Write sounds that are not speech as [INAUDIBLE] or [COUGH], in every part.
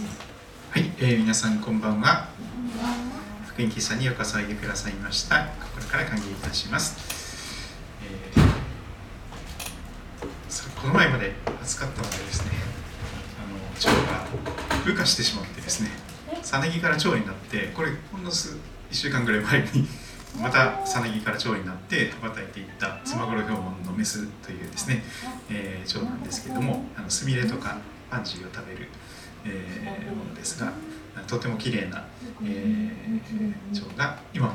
はい、えー、皆さんこんばんは。福音喫茶にようこそおいでくださいました。心から歓迎いたします。えー、この前まで暑かったのでですね、あの腸が孵化してしまってですね、さなぎから腸になって、これほんの数1週間ぐらい前にまたさなぎから腸になって羽ばたいていった妻頃標本のメスというですね、えー、腸なんですけれども、あのスミレとかパンジーを食べる。えー、ものですがとても綺麗な、えー、蝶が今も。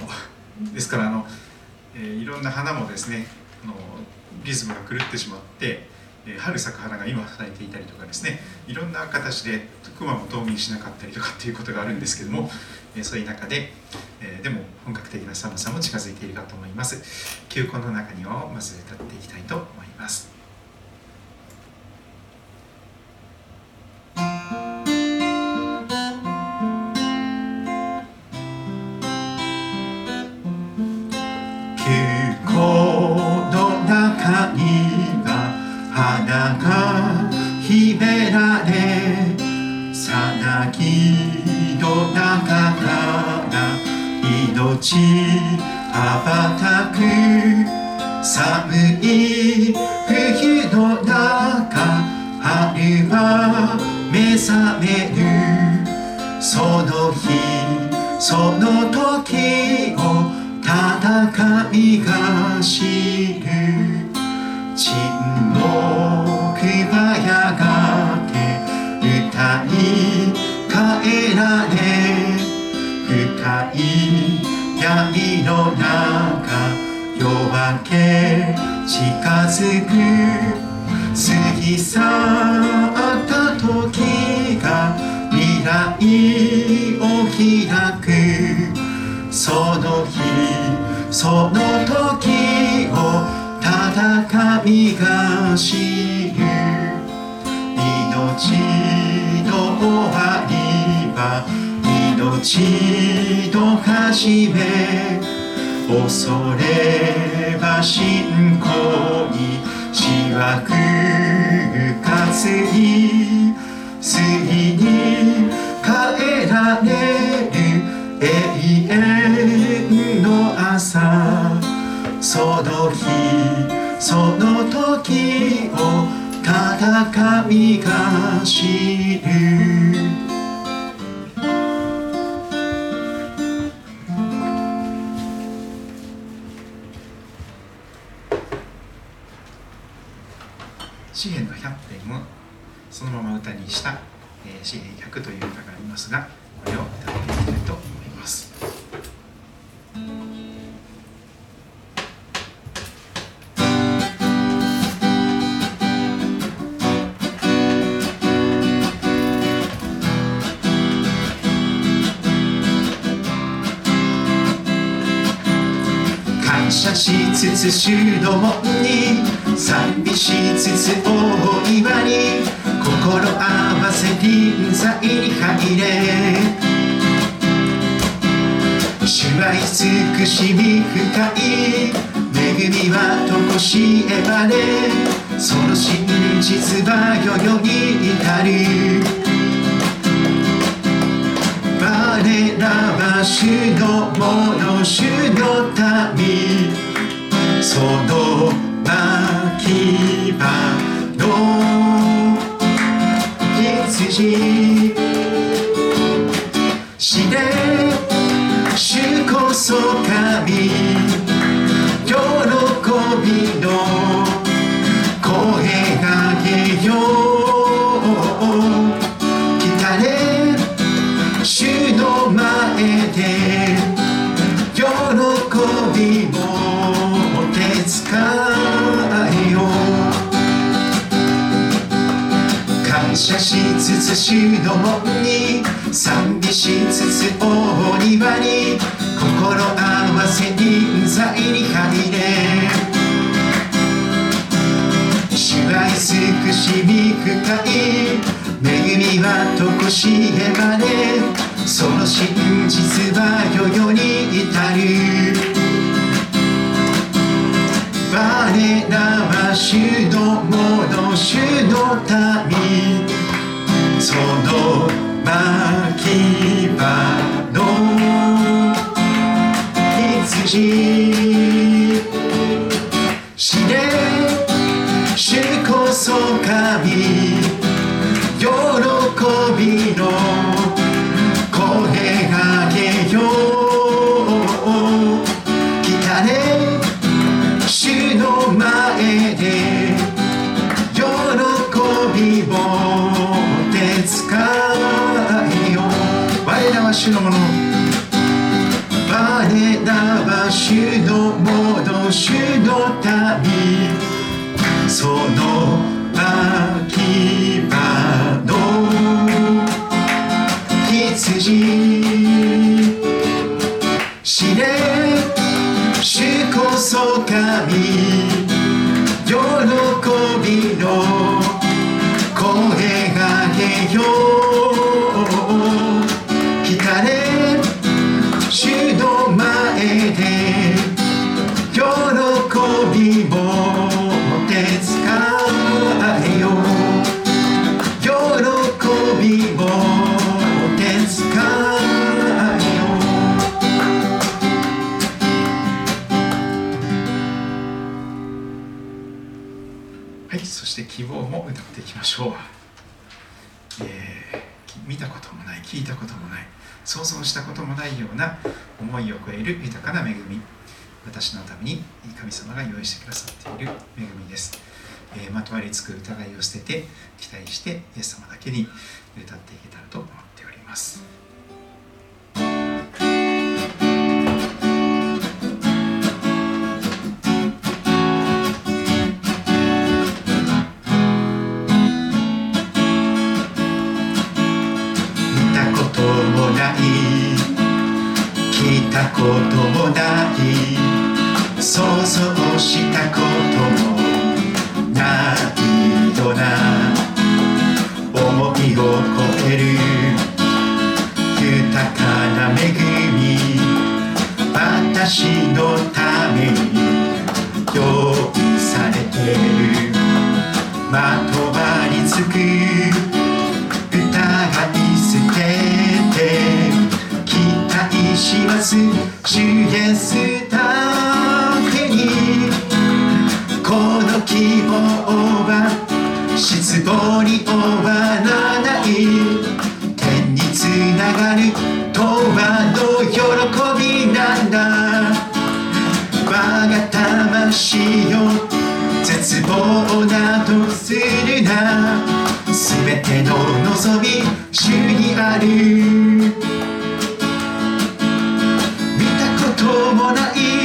ですからあの、えー、いろんな花もですねあのリズムが狂ってしまって、えー、春咲く花が今咲いていたりとかですねいろんな形で熊も冬眠しなかったりとかっていうことがあるんですけども、えー、そういう中で、えー、でも本格的な寒さも近づいているかと思います。球根の中にをまず歌っていきたいと思いますち羽ばたく寒い冬の中春は目覚める。その日その時を戦いが知る沈黙はやがて歌い帰られ闇の中夜明け近づく過ぎ去った時が未来を開くその日その時を戦いが知る命命と始め恐れは信仰にしわく活いついに帰られる永遠の朝その日その時を戦いが知る歌にした、えー、詩篇100という歌がありますがこれを歌っていきたいと思います。感謝しつつ主の門に賛美しつつ大岩に心合わせ臨在に入れ。主は慈しみ深い。恵みはとこしえばね。その真実は世々に至る。我らは主のもの主の民。そのき場の筋して主こそ神。喜びのつつ主の門に賛美しつつ大庭に心合わせ臨在に入れ。主愛くしみ深い恵みはとこしえまでその真実は世々に至る。我らは主のもの主の民。sono Makibano はいそして希望も歌っていきましょう、えー見たこともない聞いたこともない想像したこともないような思いを超える豊かな恵み。私のために神様が用意してくださっている恵みです、えーまとわりつく疑いを捨てて期待してイエス様だけに。歌っていけたらと思っております。見たこともない聞いたこともない想像したこともないよなを超える。豊かな恵み。私のために用意されてる。まとわりつく。疑い捨てて期待します。主イエスだけに。この希望は失望に終わらない天につながる永遠の喜びなんだ。我が魂よ絶望などするな。すべての望み主にある。見たこともない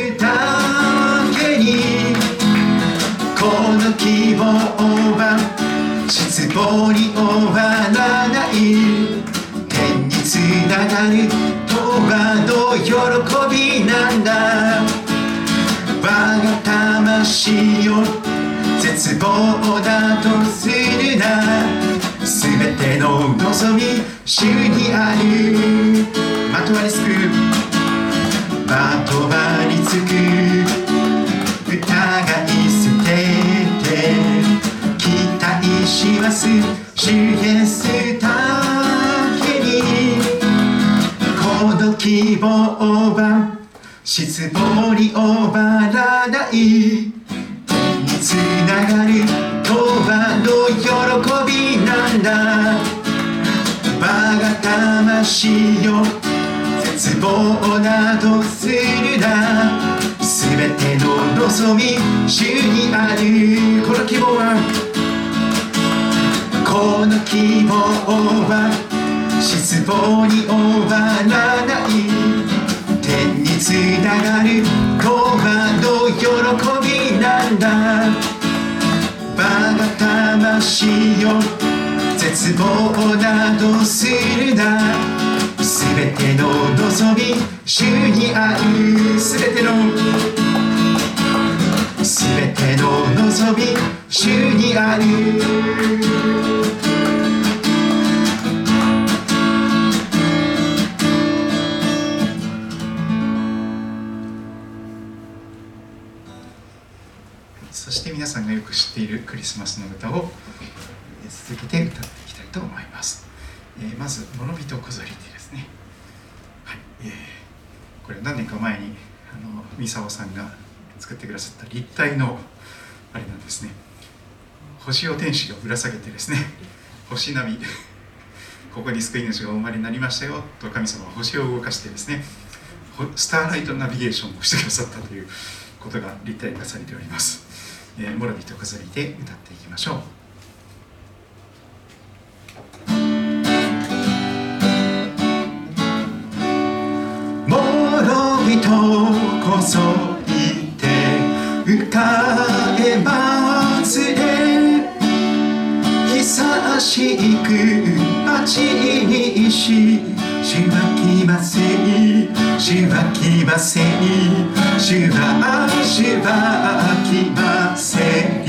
失望に終わらない。つながる永遠の喜びなんだ。我が魂よ絶望などするな。すべての望み主にある。この希望はこの希望は失望に終わらない。天につながる永遠の喜びなんだ。我が魂よ絶望などするな。すべての望み主にあるすべてのすべての望み主にある。そして皆さんがよく知っているクリスマスの歌を続けて歌っていきたいと思います。えー、まず「諸人こぞり」でですね、はい。えー、これ何年か前にあの三沢さんが作ってくださった立体のあれなんですね。星を天使がぶら下げてですね。星ナビ [LAUGHS] ここに救い主がお生まれになりましたよ。と神様は星を動かしてですね。スターライトナビゲーションをしてくださったということが立体化されております、えー、モラビと飾りで歌っていきましょう。こそいて浮かえます。れ久しく待ちにししはきません。しはきません。しはしはきません。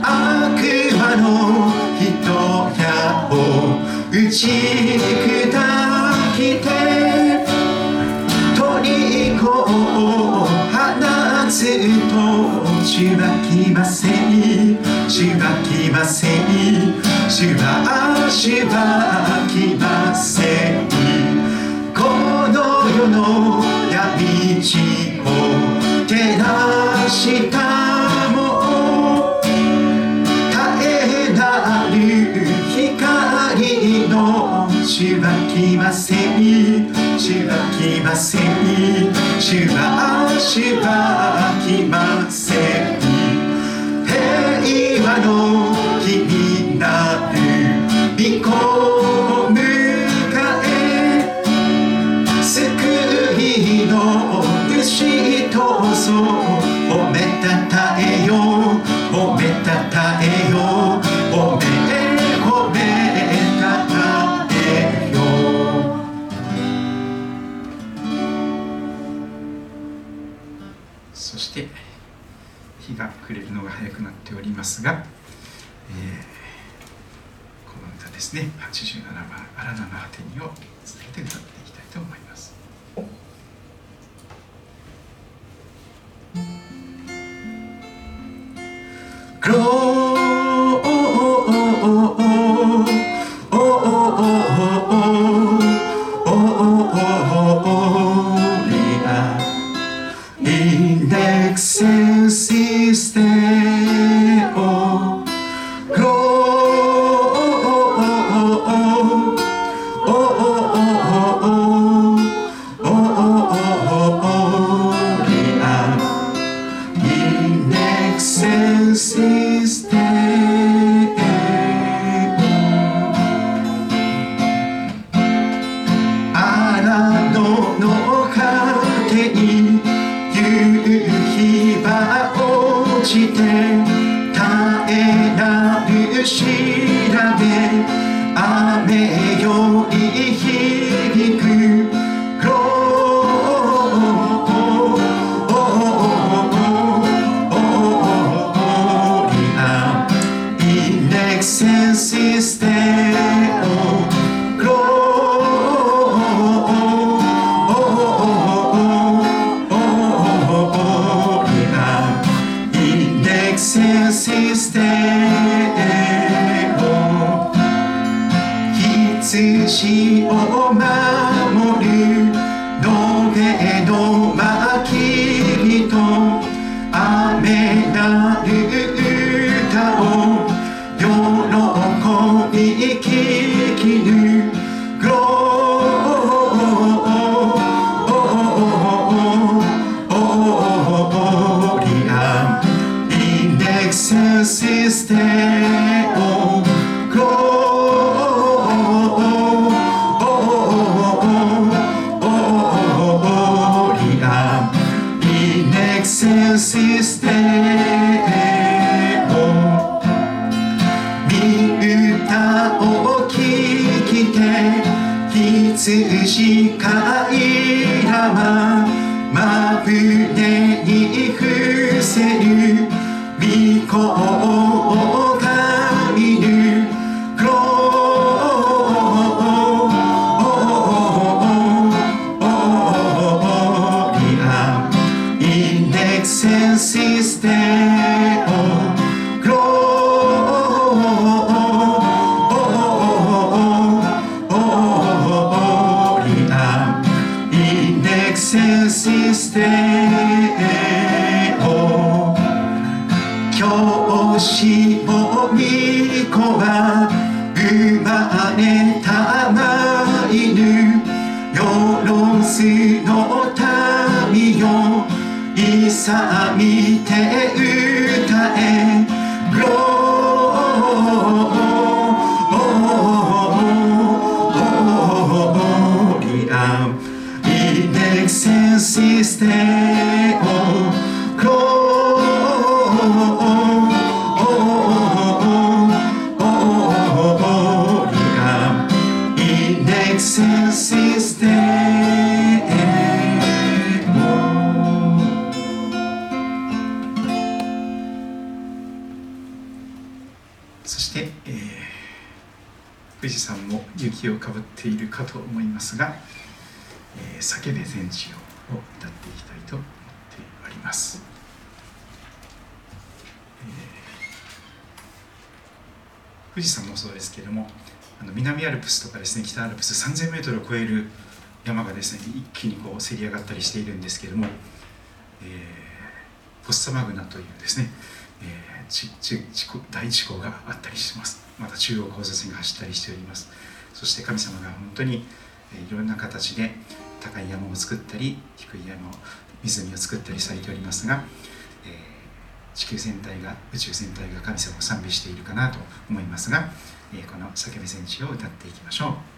悪魔の人やを打ち砕きて子を放つとしはきませんしはきません。しはしはきません。この世の闇地を照らしたも絶えなる光のしはきませんしはきませんしばしばきません平和の日になる御子と富士山もそうですけれどもあの南アルプスとかですね北アルプス 3000m を超える山がですね一気にこうせり上がったりしているんですけれども、えーポッサマグナというですね、えーちち地庫大地庫があったりします。また中央交差点が走ったりしております。そして神様が本当に、えーいろんな形で高い山を作ったり低い山を湖を作ったりされておりますが、えー地球全体が宇宙全体が神様を賛美しているかなと思いますが、えこの「叫び戦士」を歌っていきましょう。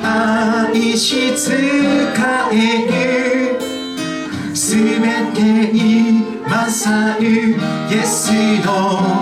に愛し使える。すべてに勝る。イエスの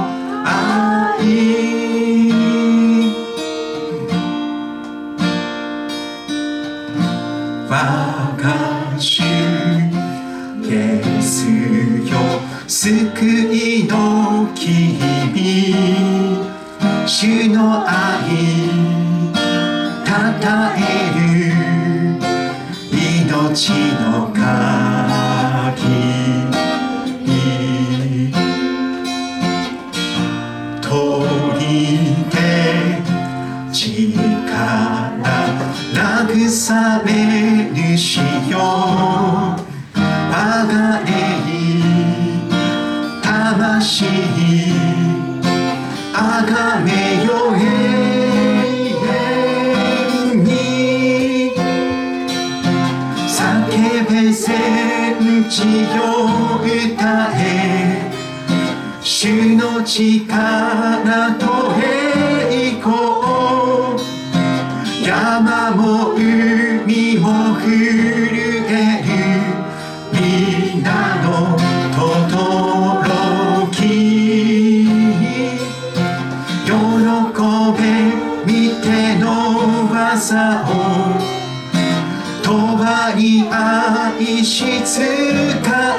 愛し使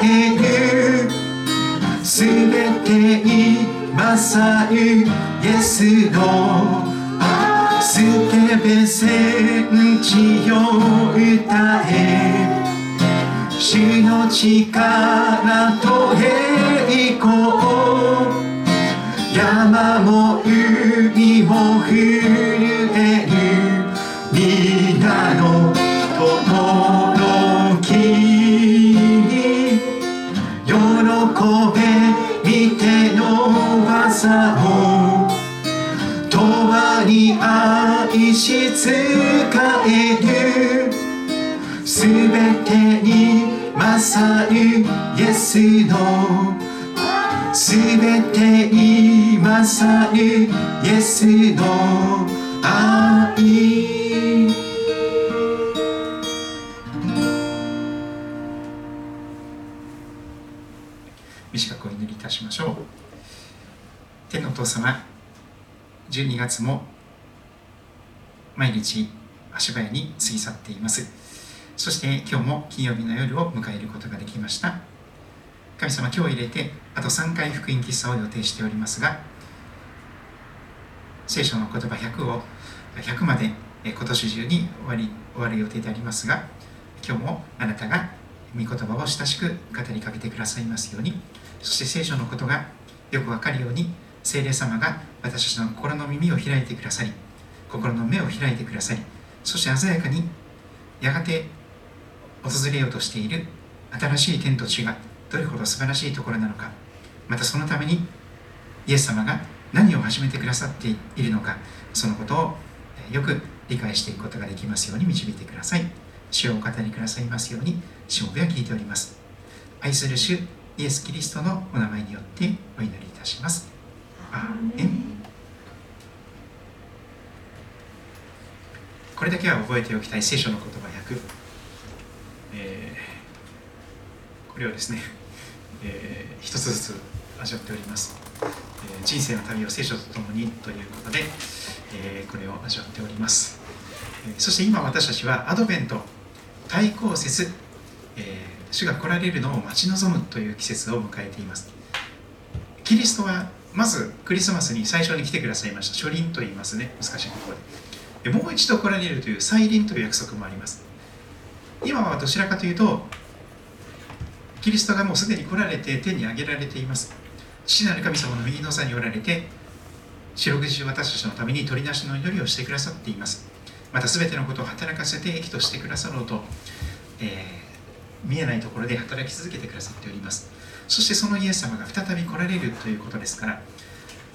えるすべてに勝るイエスのスケベ戦地よ歌え。主の力と栄光山山も海も震にイエスの愛。短くお祈りいたしましょう。天のお父様12月も毎日足早に過ぎ去っています。そして今日も金曜日の夜を迎えることができました。神様今日入れてあと3回福音喫茶を予定しておりますが聖書の言葉100を100まで今年中に終わり終わる予定でありますが今日もあなたが御言葉を親しく語りかけてくださいますようにそして聖書のことがよくわかるように聖霊様が私たちの心の耳を開いてくださり心の目を開いてくださりそして鮮やかにやがて訪れようとしている新しい天と地がどれほど素晴らしいところなのかまたそのためにイエス様が何を始めてくださっているのかそのことをえーよく理解していくことができますように導いてください。主をお語りくださいますようにしもべは聞いております。愛する主イエス・キリストのお名前によってお祈りいたします。アーメン。これだけは覚えておきたい聖書の言葉100、えーこれをですね、えー一つずつ味わっております、えー人生の旅を聖書とともにということで、えこれを味わっております、えそして今私たちはアドベント対抗節、え主が来られるのを待ち望むという季節を迎えています。キリストはまずクリスマスに最初に来てくださいました。初臨と言いますね。難しいところで。でもう一度来られるという再臨という約束もあります。今はどちらかというとキリストがもうすでに来られて天に上げられています。父なる神様の右の座におられて四六時中私たちのために取りなしの祈りをしてくださっています。また全てのことを働かせて益としてくださろうと、えー見えないところで働き続けてくださっております。そしてそのイエス様が再び来られるということですから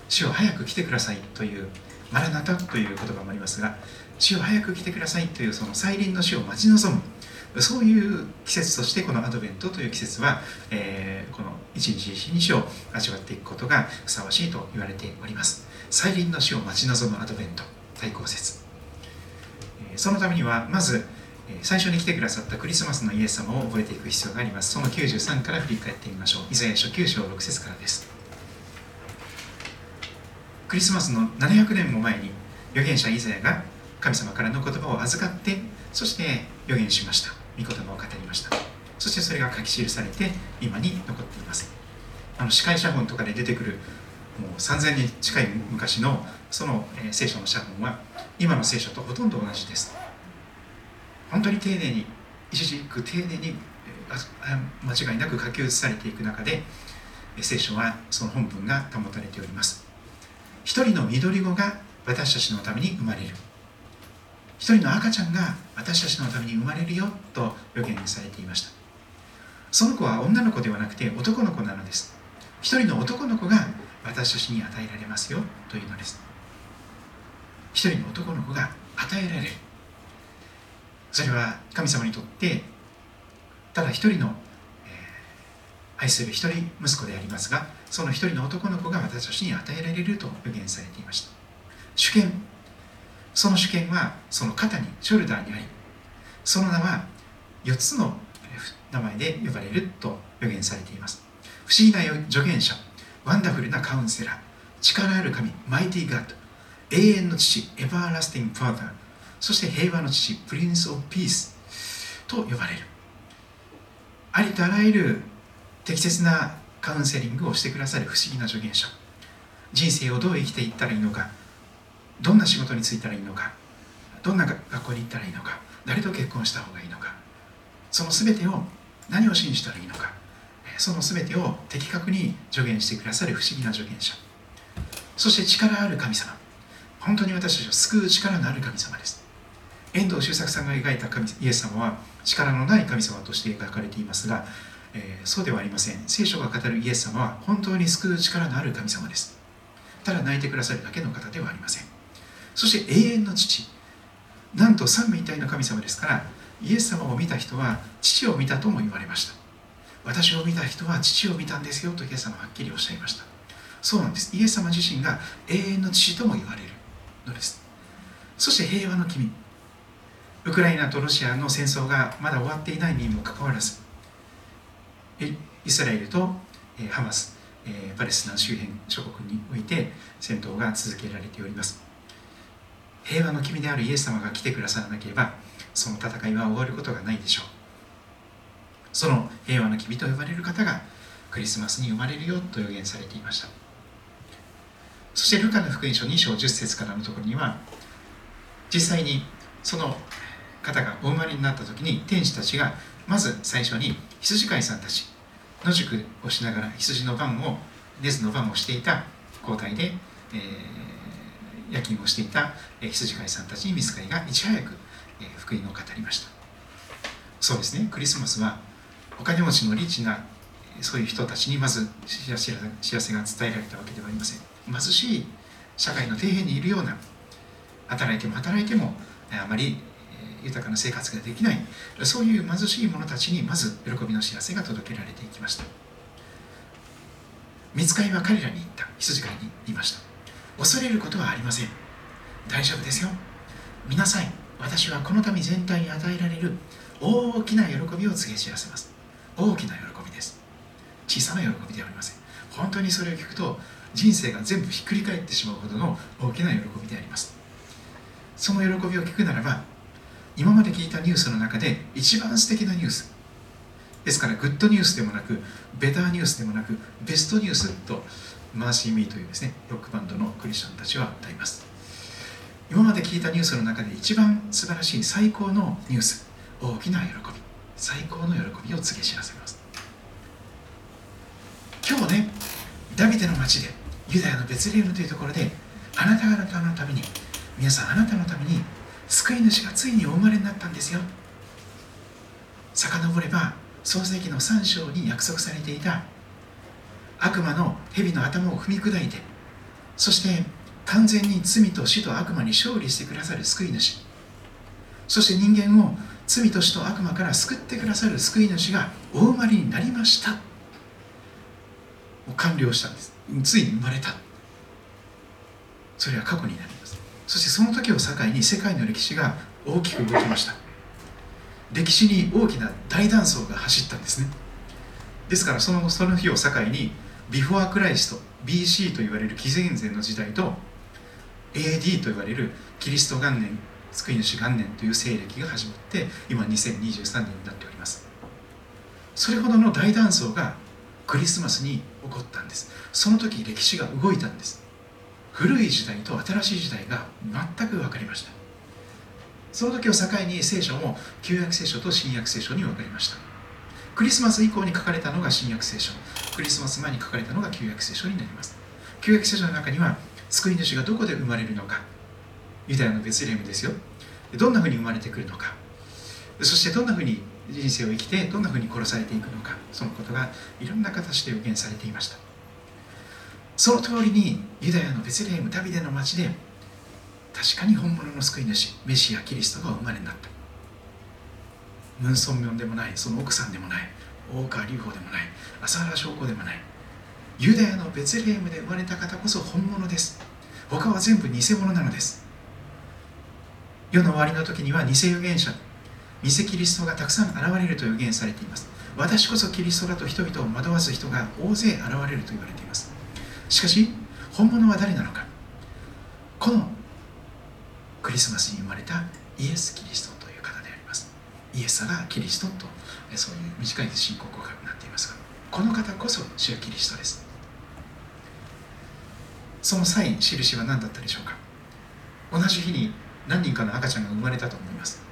主を早く来てくださいというマラナタという言葉もありますが主を早く来てくださいというその再臨の主を待ち望むそういう季節としてこのアドベントという季節は、えーこの一日一日を味わっていくことがふさわしいと言われております。再臨の主を待ち望むアドベント対抗節。そのためにはまず最初に来てくださったクリスマスのイエス様を覚えていく必要があります。その93から振り返ってみましょう。イザヤ書9章6節からです。クリスマスの700年も前に預言者イザヤが神様からの言葉を預かってそして預言しました。御言葉を語りました。そしてそれが書き記されて今に残っています。あの司会写本とかで出てくるもう3000年近い昔のその、えー聖書の写本は今の聖書とほとんど同じです。本当に丁寧に一字一句丁寧にえ間違いなく書き写されていく中でえ聖書はその本文が保たれております。一人の緑子が私たちのために生まれる。一人の赤ちゃんが私たちのために生まれるよと予言されていました。その子は女の子ではなくて男の子なのです。一人の男の子が私たちに与えられますよというのです。一人の男の子が与えられる。それは神様にとってただ一人の、えー愛する一人息子でありますがその一人の男の子が私たちに与えられると予言されていました。主権その主権はその肩に shoulder にありその名は4つの名前で呼ばれると予言されています。不思議な助言者 wonderful な counselor 力ある神 Mighty God 永遠の父 Everlasting Fatherそして平和の父プリンス・オブ・ピースと呼ばれる。ありとあらゆる適切なカウンセリングをしてくださる不思議な助言者。人生をどう生きていったらいいのかどんな仕事に就いたらいいのかどんな学校に行ったらいいのか誰と結婚した方がいいのかその全てを何を信じたらいいのかその全てを的確に助言してくださる不思議な助言者。そして力ある神様。本当に私たちを救う力のある神様です。遠藤周作さんが描いた神イエス様は力のない神様として描かれていますが、えー、そうではありません。聖書が語るイエス様は本当に救う力のある神様です。ただ泣いてくださるだけの方ではありません。そして永遠の父。なんと三位一体の神様ですからイエス様を見た人は父を見たとも言われました。私を見た人は父を見たんですよとイエス様はっきりおっしゃいました。そうなんです。イエス様自身が永遠の父とも言われるのです。そして平和の君。ウクライナとロシアの戦争がまだ終わっていないにもかかわらずイスラエルとハマスパレスチナ周辺諸国において戦闘が続けられております。平和の君であるイエス様が来てくださらなければその戦いは終わることがないでしょう。その平和の君と呼ばれる方がクリスマスに生まれるよと予言されていました。そしてルカの福音書2章10節からのところには実際にその方がお生まれになった時に天使たちがまず最初に羊飼いさんたち野宿をしながら羊の番を根津の番をしていた交代で、えー、夜勤をしていた羊飼いさんたちに見つかりがいち早く、福音を語りました。そうですね。クリスマスはお金持ちのリッチなそういう人たちにまず知らせが伝えられたわけではありません。貧しい社会の底辺にいるような働いても働いてもあまり豊かな生活ができないそういう貧しい者たちにまず喜びの知らせが届けられていきました。見つかりは彼らに言った。羊飼いに言いました。恐れることはありません。大丈夫ですよ。見なさい。私はこの民全体に与えられる大きな喜びを告げ知らせます。大きな喜びです。小さな喜びではありません。本当にそれを聞くと人生が全部ひっくり返ってしまうほどの大きな喜びであります。その喜びを聞くならば今まで聞いたニュースの中で一番素敵なニュース。ですからグッドニュースでもなくベターニュースでもなくベストニュースとマーシー・ミーというですねロックバンドのクリスチャンたちは歌います。今まで聞いたニュースの中で一番素晴らしい最高のニュース大きな喜び。最高の喜びを告げ知らせます。今日ねダビデの町でユダヤのベツレームというところであなた方のために皆さんあなたのために救い主がついにお生まれになったんですよ。遡れば創世紀の3章に約束されていた悪魔の蛇の頭を踏み砕いてそして完全に罪と死と悪魔に勝利してくださる救い主。そして人間を罪と死と悪魔から救ってくださる救い主がお生まれになりました。もう完了したんです。ついに生まれた。それは過去になります。そしてその時を境に世界の歴史が大きく動きました。歴史に大きな大断層が走ったんですね。ですからそのその日を境にビフォークライスト BC と言われる紀元前の時代と AD と言われるキリスト元年救い主元年という西暦が始まって今2023年になっております。それほどの大断層がクリスマスに起こったんです。その時歴史が動いたんです。古い時代と新しい時代が全く分かりましたその時を境に聖書も旧約聖書と新約聖書に分かりました。クリスマス以降に書かれたのが新約聖書。クリスマス前に書かれたのが旧約聖書になります。旧約聖書の中には救い主がどこで生まれるのか。ユダヤのベツレームですよ。どんなふうに生まれてくるのか。そしてどんなふうに人生を生きてどんなふうに殺されていくのか。そのことがいろんな形で予言されていました。その通りにユダヤのベツレームダビデの町で確かに本物の救い主メシアキリストが生まれになった。ムン・ソンミョンでもないその奥さんでもない大川隆法でもない浅原翔子でもないユダヤのベツレームで生まれた方こそ本物です。他は全部偽物なのです。世の終わりの時には偽預言者偽キリストがたくさん現れると予言されています。私こそキリストだと人々を惑わす人が大勢現れると言われています。しかし本物は誰なのか。このクリスマスに生まれたイエス・キリスト。イエスがキリストとそういう短い信仰告白になっていますがこの方こそ主はキリストです。そのサイン印は何だったでしょうか？同じ日に何人かの赤ちゃんが生まれたと思います。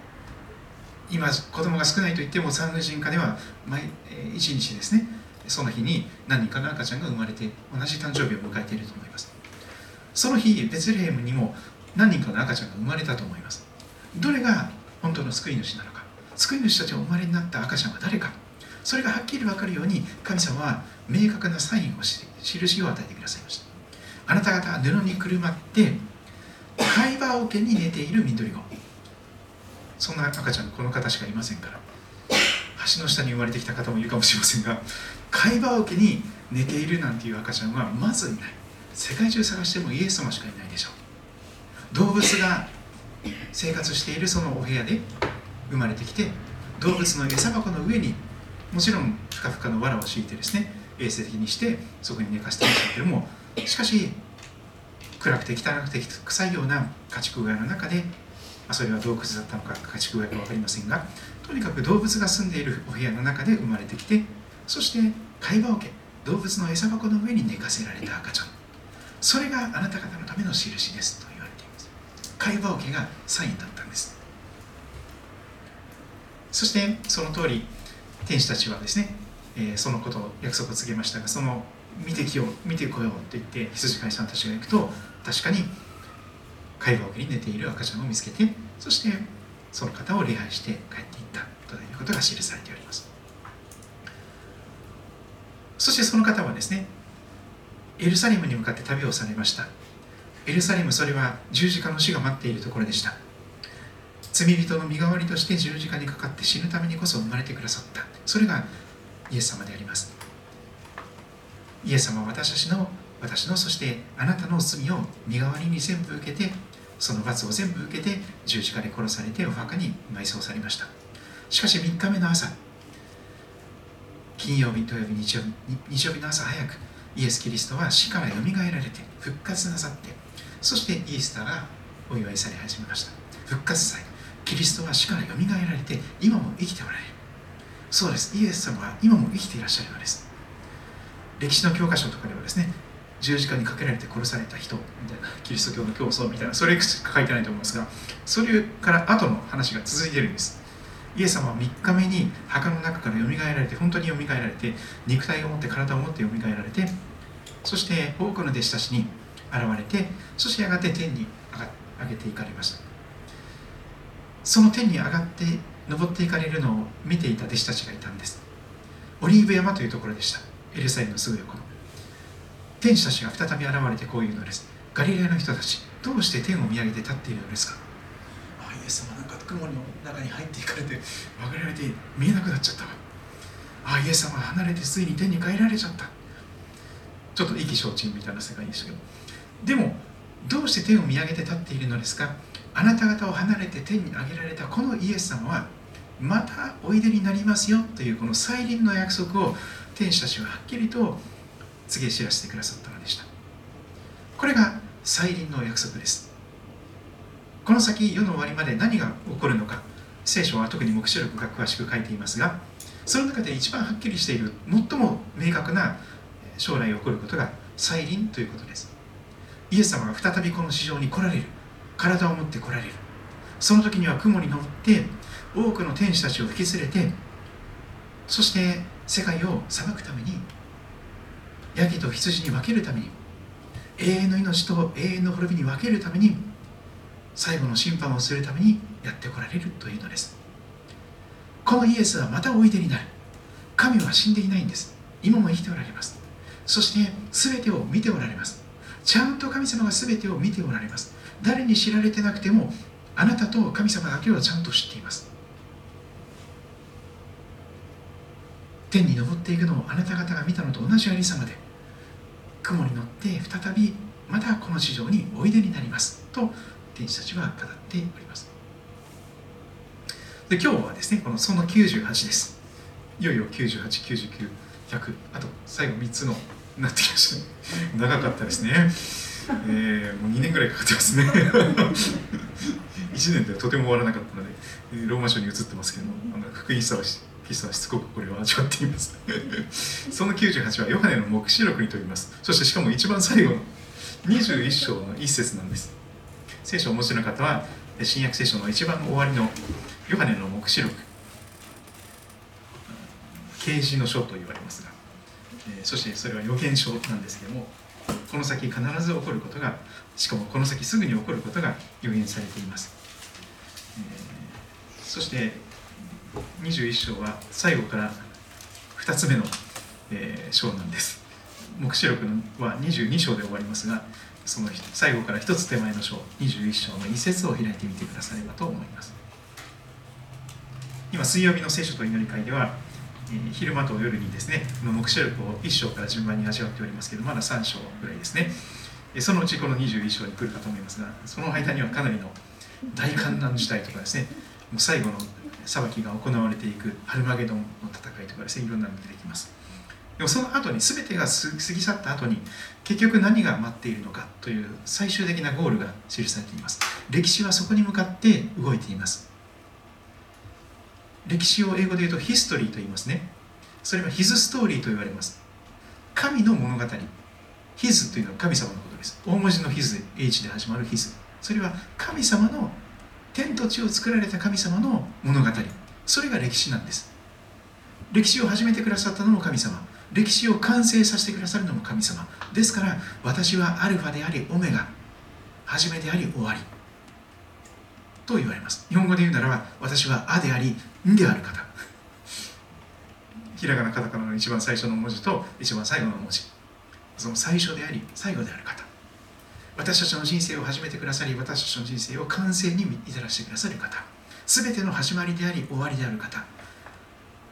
今子供が少ないといっても産婦人科では毎1日ですねその日に何人かの赤ちゃんが生まれて同じ誕生日を迎えていると思います。その日ベツレヘムにも何人かの赤ちゃんが生まれたと思います。どれが本当の救い主なのか。救い主たちが生まれになった赤ちゃんは誰か。それがはっきり分かるように神様は明確なサインをし印を与えてくださいました。あなた方は布にくるまって会話桶に寝ている緑子。そんな赤ちゃんこの方しかいませんから。橋の下に生まれてきた方もいるかもしれませんが会話桶に寝ているなんていう赤ちゃんはまずいない。世界中探してもイエス様しかいないでしょう。動物が生活しているそのお部屋で生まれてきて動物の餌箱の上にもちろんふかふかの藁を敷いてですね衛生的にしてそこに寝かせてましたけどもしかし暗くて汚くて臭いような家畜小屋の中で、まあ、それは洞窟だったのか家畜小屋か分かりませんがとにかく動物が住んでいるお部屋の中で生まれてきてそして会話を受け動物の餌箱の上に寝かせられた赤ちゃん。それがあなた方のための印ですと言われています。会話桶がサインだったんです。そしてその通り天使たちはですね、えー、そのことを約束を告げましたがその見てきよう見てこようと言って羊飼いさんたちが行くと確かに会話桶に寝ている赤ちゃんを見つけてそしてその方を礼拝して帰っていったということが記されております。そしてその方はですねエルサレムに向かって旅をされました。エルサレムそれは十字架の死が待っているところでした。罪人の身代わりとして十字架にかかって死ぬためにこそ生まれてくださった。それがイエス様であります。イエス様は私たちの私のそしてあなたの罪を身代わりに全部受けてその罰を全部受けて十字架で殺されてお墓に埋葬されました。しかし3日目の朝金曜日土曜日日曜日日曜日の朝早くイエス・キリストは死からよみがえられて復活なさってそしてイースターがお祝いされ始めました。復活祭。キリストは死からよみがえられて今も生きておられる。そうです。イエス様は今も生きていらっしゃるのです。歴史の教科書とかではですね十字架にかけられて殺された人みたいなキリスト教の競争みたいなそれしか書いてないと思いますがそれから後の話が続いているんです。イエス様は3日目に墓の中からよみがえられて本当によみがえられて肉体を持って体を持ってよみがえられてそして多くの弟子たちに現れてそしてやがて天に上げていかれました。その天に上がって登っていかれるのを見ていた弟子たちがいたんです。オリーブ山というところでした。エルサレムのすぐ横の。天使たちが再び現れてこういうのです。ガリレアの人たちどうして天を見上げて立っているのですか？あイエス様なんか雲の中に入っていかれて分かれて見えなくなっちゃったわ。あイエス様が離れてついに天に帰られちゃった。ちょっと意気消沈みたいな世界でしたけど。でもどうして天を見上げて立っているのですか？あなた方を離れて天に上げられたこのイエス様はまたおいでになりますよというこの再臨の約束を天使たちははっきりと告げ知らせてくださったのでした。これが再臨の約束です。この先世の終わりまで何が起こるのか聖書は特に黙示録が詳しく書いていますがその中で一番はっきりしている最も明確な将来起こることが再臨ということです。イエス様が再びこの市場に来られる。体を持って来られる。その時には雲に乗って多くの天使たちを引き連れてそして世界を裁くためにヤギと羊に分けるために永遠の命と永遠の滅びに分けるために最後の審判をするためにやってこられるというのです。このイエスはまたおいでになる。神は死んでいないんです。今も生きておられます。そして全てを見ておられます。ちゃんと神様が全てを見ておられます。誰に知られてなくてもあなたと神様だけはちゃんと知っています。天に昇っていくのをあなた方が見たのと同じありさまで雲に乗って再びまたこの地上においでになります。と天使たちは語っております。で今日はですねこのその98です。いよいよ9899 100あと最後3つのなってきました、長かったですね。えー、もう2年ぐらいかかってますね。[LAUGHS] 1年ではとても終わらなかったのでローマ書に移ってますけどあの福音書はピスはしつこくこれを味わっています。[LAUGHS] その98はヨハネの黙示録にとります。そしてしかも一番最後の21章の一節なんです。聖書をお持ちの方は新約聖書の一番終わりのヨハネの黙示録。啓示の書と言われますが、えそしてそれは予言書なんですけどもこの先必ず起こることがしかもこの先すぐに起こることが予言されています、えー、そして21章は最後から2つ目の、えー、章なんです。黙示録は22章で終わりますがその最後から1つ手前の章21章の2節を開いてみてくださればと思います。今水曜日の聖書と祈り会では、昼間と夜にですね黙示録を1章から順番に味わっておりますけどまだ3章ぐらいですね。そのうちこの21章に来るかと思いますがその間にはかなりの大観覧時代とかですねもう最後の裁きが行われていくハルマゲドンの戦いとかですねいろんなのが出てきます。でもその後に全てが過ぎ去った後に結局何が待っているのかという最終的なゴールが記されています。歴史はそこに向かって動いています。歴史を英語で言うとヒストリーと言いますね。それはヒズストーリーと言われます。神の物語。ヒズというのは神様のことです。大文字のヒズ H で始まるヒズ。それは神様の天と地を作られた神様の物語。それが歴史なんです。歴史を始めてくださったのも神様。歴史を完成させてくださるのも神様。ですから私はアルファでありオメガ。初めであり終わり。と言われます。日本語で言うならば私はアでありんである方。ひらがなカタカナの一番最初の文字と一番最後の文字。その最初であり最後である方。私たちの人生を始めてくださり私たちの人生を完成に至らせてくださる方。全ての始まりであり終わりである方。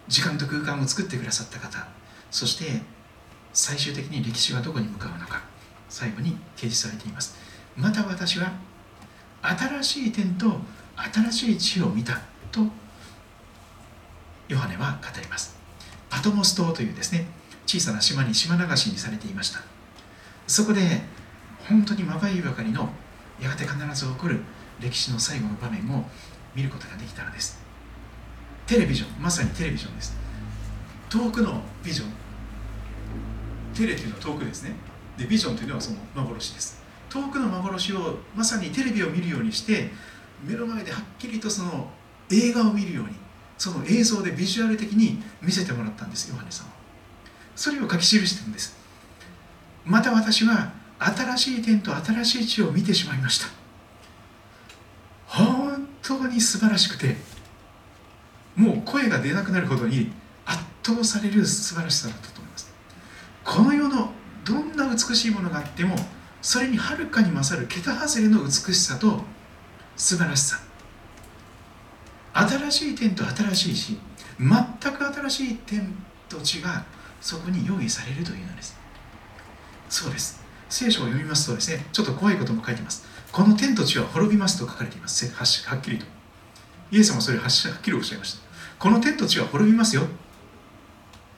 時間と空間を作ってくださった方。そして最終的に歴史はどこに向かうのか。最後に掲示されています。また私は新しい点と新しい地を見たとヨハネは語ります。パトモス島というですね小さな島に島流しにされていました。そこで本当にまばゆいばかりのやがて必ず起こる歴史の最後の場面を見ることができたのです。テレビジョンまさにテレビジョンです。遠くのビジョン。テレというのは遠くですね。でビジョンというのはその幻です。遠くの幻をまさにテレビを見るようにして目の前ではっきりとその映画を見るようにその映像でビジュアル的に見せてもらったんですヨハネさんは。それを書き記してるんです。また私は新しい天と新しい地を見てしまいました。本当に素晴らしくてもう声が出なくなるほどに圧倒される素晴らしさだったと思います。この世のどんな美しいものがあってもそれにはるかに勝る桁外れの美しさと素晴らしさ。新しい天と新しい地全く新しい天と地がそこに用意されるというのです。そうです。聖書を読みますとですねちょっと怖いことも書いてます。この天と地は滅びますと書かれています。はっきりと。イエス様はそれをはっきりおっしゃいました。この天と地は滅びますよ。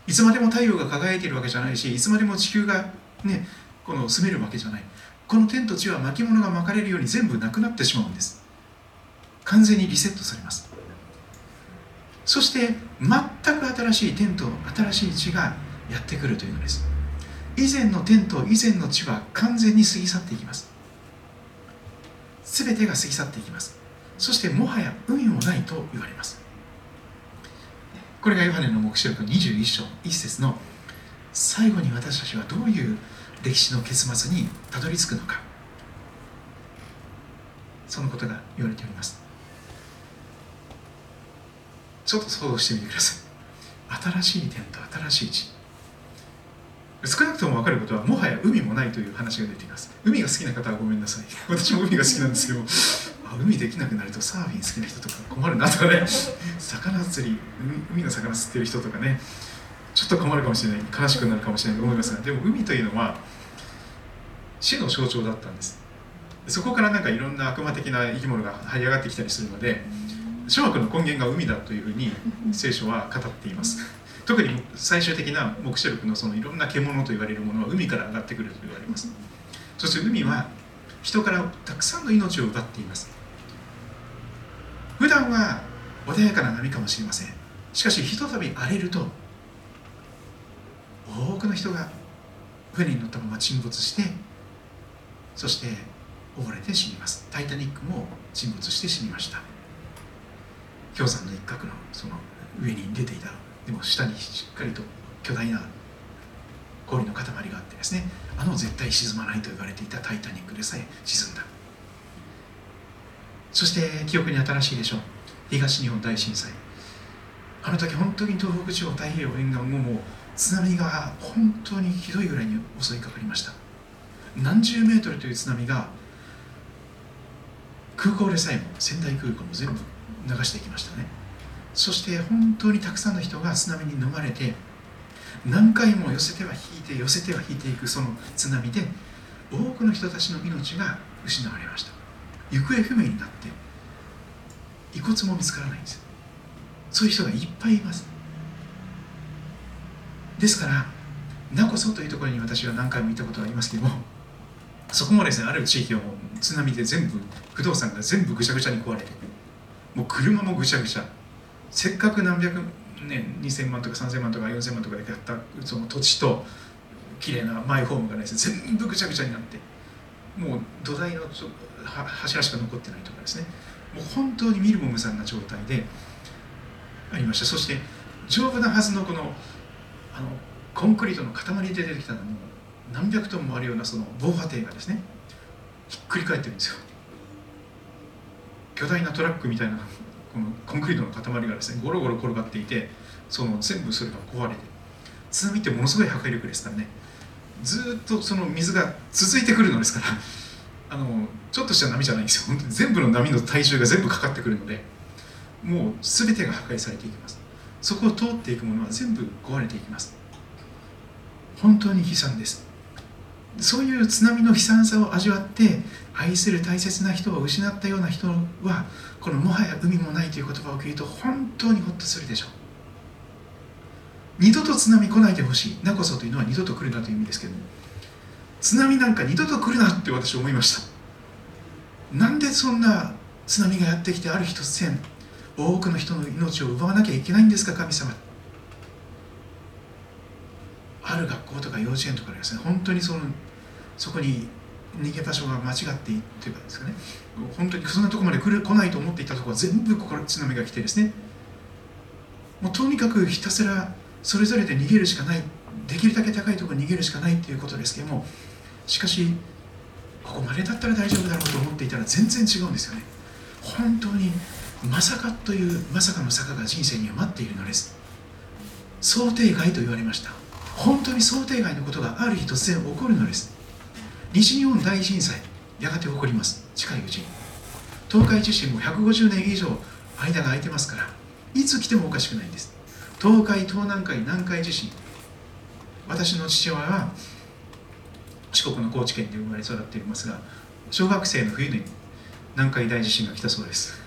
いつまでも太陽が輝いているわけじゃないしいつまでも地球がねこの住めるわけじゃない。この天と地は巻物が巻かれるように全部なくなってしまうんです。完全にリセットされます。そして全く新しい天と新しい地がやってくるというのです。以前の天と以前の地は完全に過ぎ去っていきます。全てが過ぎ去っていきます。そしてもはや海もないと言われます。これがヨハネの黙示録21章1節の最後に私たちはどういう歴史の結末にたどり着くのか。そのことが言われております。ちょっと想像してみてください。新しい点と新しい地。少なくとも分かることはもはや海もないという話が出ています。海が好きな方はごめんなさい。私も海が好きなんですけどあ海できなくなるとサーフィン好きな人とか困るなとかね。魚釣り海の魚釣ってる人とかね。ちょっと困るかもしれない。悲しくなるかもしれないと思いますが。でも海というのは死の象徴だったんです。そこからなんかいろんな悪魔的な生き物が這い上がってきたりするので諸悪の根源が海だというふうに聖書は語っています。特に最終的な黙示録のそのいろんな獣と言われるものは海から上がってくると言われます。そして海は人からたくさんの命を奪っています。普段は穏やかな波かもしれません。しかしひとたび荒れると多くの人が船に乗ったまま沈没してそして溺れて死にます。タイタニックも沈没して死にました氷山の一角のその上に出ていたでも下にしっかりと巨大な氷の塊があってですねあの絶対沈まないと言われていたタイタニックでさえ沈んだ。そして記憶に新しいでしょう。東日本大震災。あの時本当に東北地方太平洋沿岸ももう津波が本当にひどいぐらいに襲いかかりました。何十メートルという津波が空港でさえも仙台空港も全部流していきましたね。そして本当にたくさんの人が津波に飲まれて何回も寄せては引いて寄せては引いていくその津波で多くの人たちの命が失われました。行方不明になって遺骨も見つからないんです。そういう人がいっぱいいます。ですから名こそというところに私は何回も行ったことがありますけどもそこもですねある地域はもう津波で全部不動産が全部ぐちゃぐちゃに壊れてもう車もぐちゃぐちゃ。せっかく何百ね2000万とか3000万とか4000万とかで買ったその土地と綺麗なマイホームがね全部ぐちゃぐちゃになって。もう土台の柱しか残ってないとかですね。もう本当に見るも無残な状態でありました。そして丈夫なはずのこのあのコンクリートの塊で出てきたのも何百トンもあるようなその防波堤がですねひっくり返ってるんですよ。巨大なトラックみたいなこのコンクリートの塊がですねゴロゴロ転がっていてその全部それが壊れて津波ってものすごい破壊力ですからね。ずっとその水が続いてくるのですからあのちょっとした波じゃないんですよ。本当に全部の波の体重が全部かかってくるのでもう全てが破壊されていきます。そこを通っていくものは全部壊れていきます。本当に悲惨です。そういう津波の悲惨さを味わって愛する大切な人を失ったような人はこのもはや海もないという言葉を聞いると本当にホッとするでしょう。二度と津波来ないでほしい。なこそというのは二度と来るなという意味ですけども。津波なんか二度と来るなって私思いました。なんでそんな津波がやってきてある日突然多くの人の命を奪わなきゃいけないんですか神様。ある学校とか幼稚園とかですね本当にそのそこに逃げ場所が間違っていというかですかね。本当にそんなとこまで来る来ないと思っていたところは全部ここから津波が来てですね。もうとにかくひたすらそれぞれで逃げるしかない。できるだけ高いところに逃げるしかないということですけども。しかしここまでだったら大丈夫だろうと思っていたら全然違うんですよね。本当にまさかというまさかの坂が人生には待っているのです。想定外と言われました。本当に想定外のことがある日突然起こるのです。西日本大震災やがて起こります。近いうちに。東海地震も150年以上間が空いてますからいつ来てもおかしくないんです。東海東南海南海地震。私の父親は四国の高知県で生まれ育っていますが小学生の冬に南海大地震が来たそうです。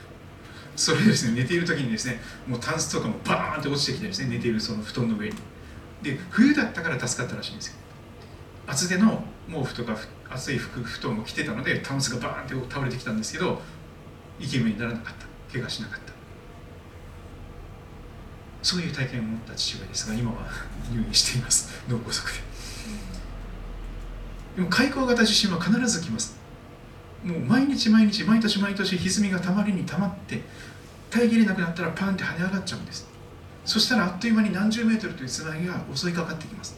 それでですね寝ている時にですねもうタンスとかもバーンって落ちてきてですね寝ているその布団の上に。で冬だったから助かったらしいんですよ。厚手の毛布とか厚い服布団を着てたのでタンスがバーンって倒れてきたんですけど生き埋めにならなかった。怪我しなかった。そういう体験を持った父親ですが今は入院しています。脳梗塞で。でも開口型地震は必ず来ます。もう毎日毎日毎年毎年歪みがたまりにたまって耐えきれなくなったらパンって跳ね上がっちゃうんです。そしたらあっという間に何十メートルという津波が襲いかかってきます。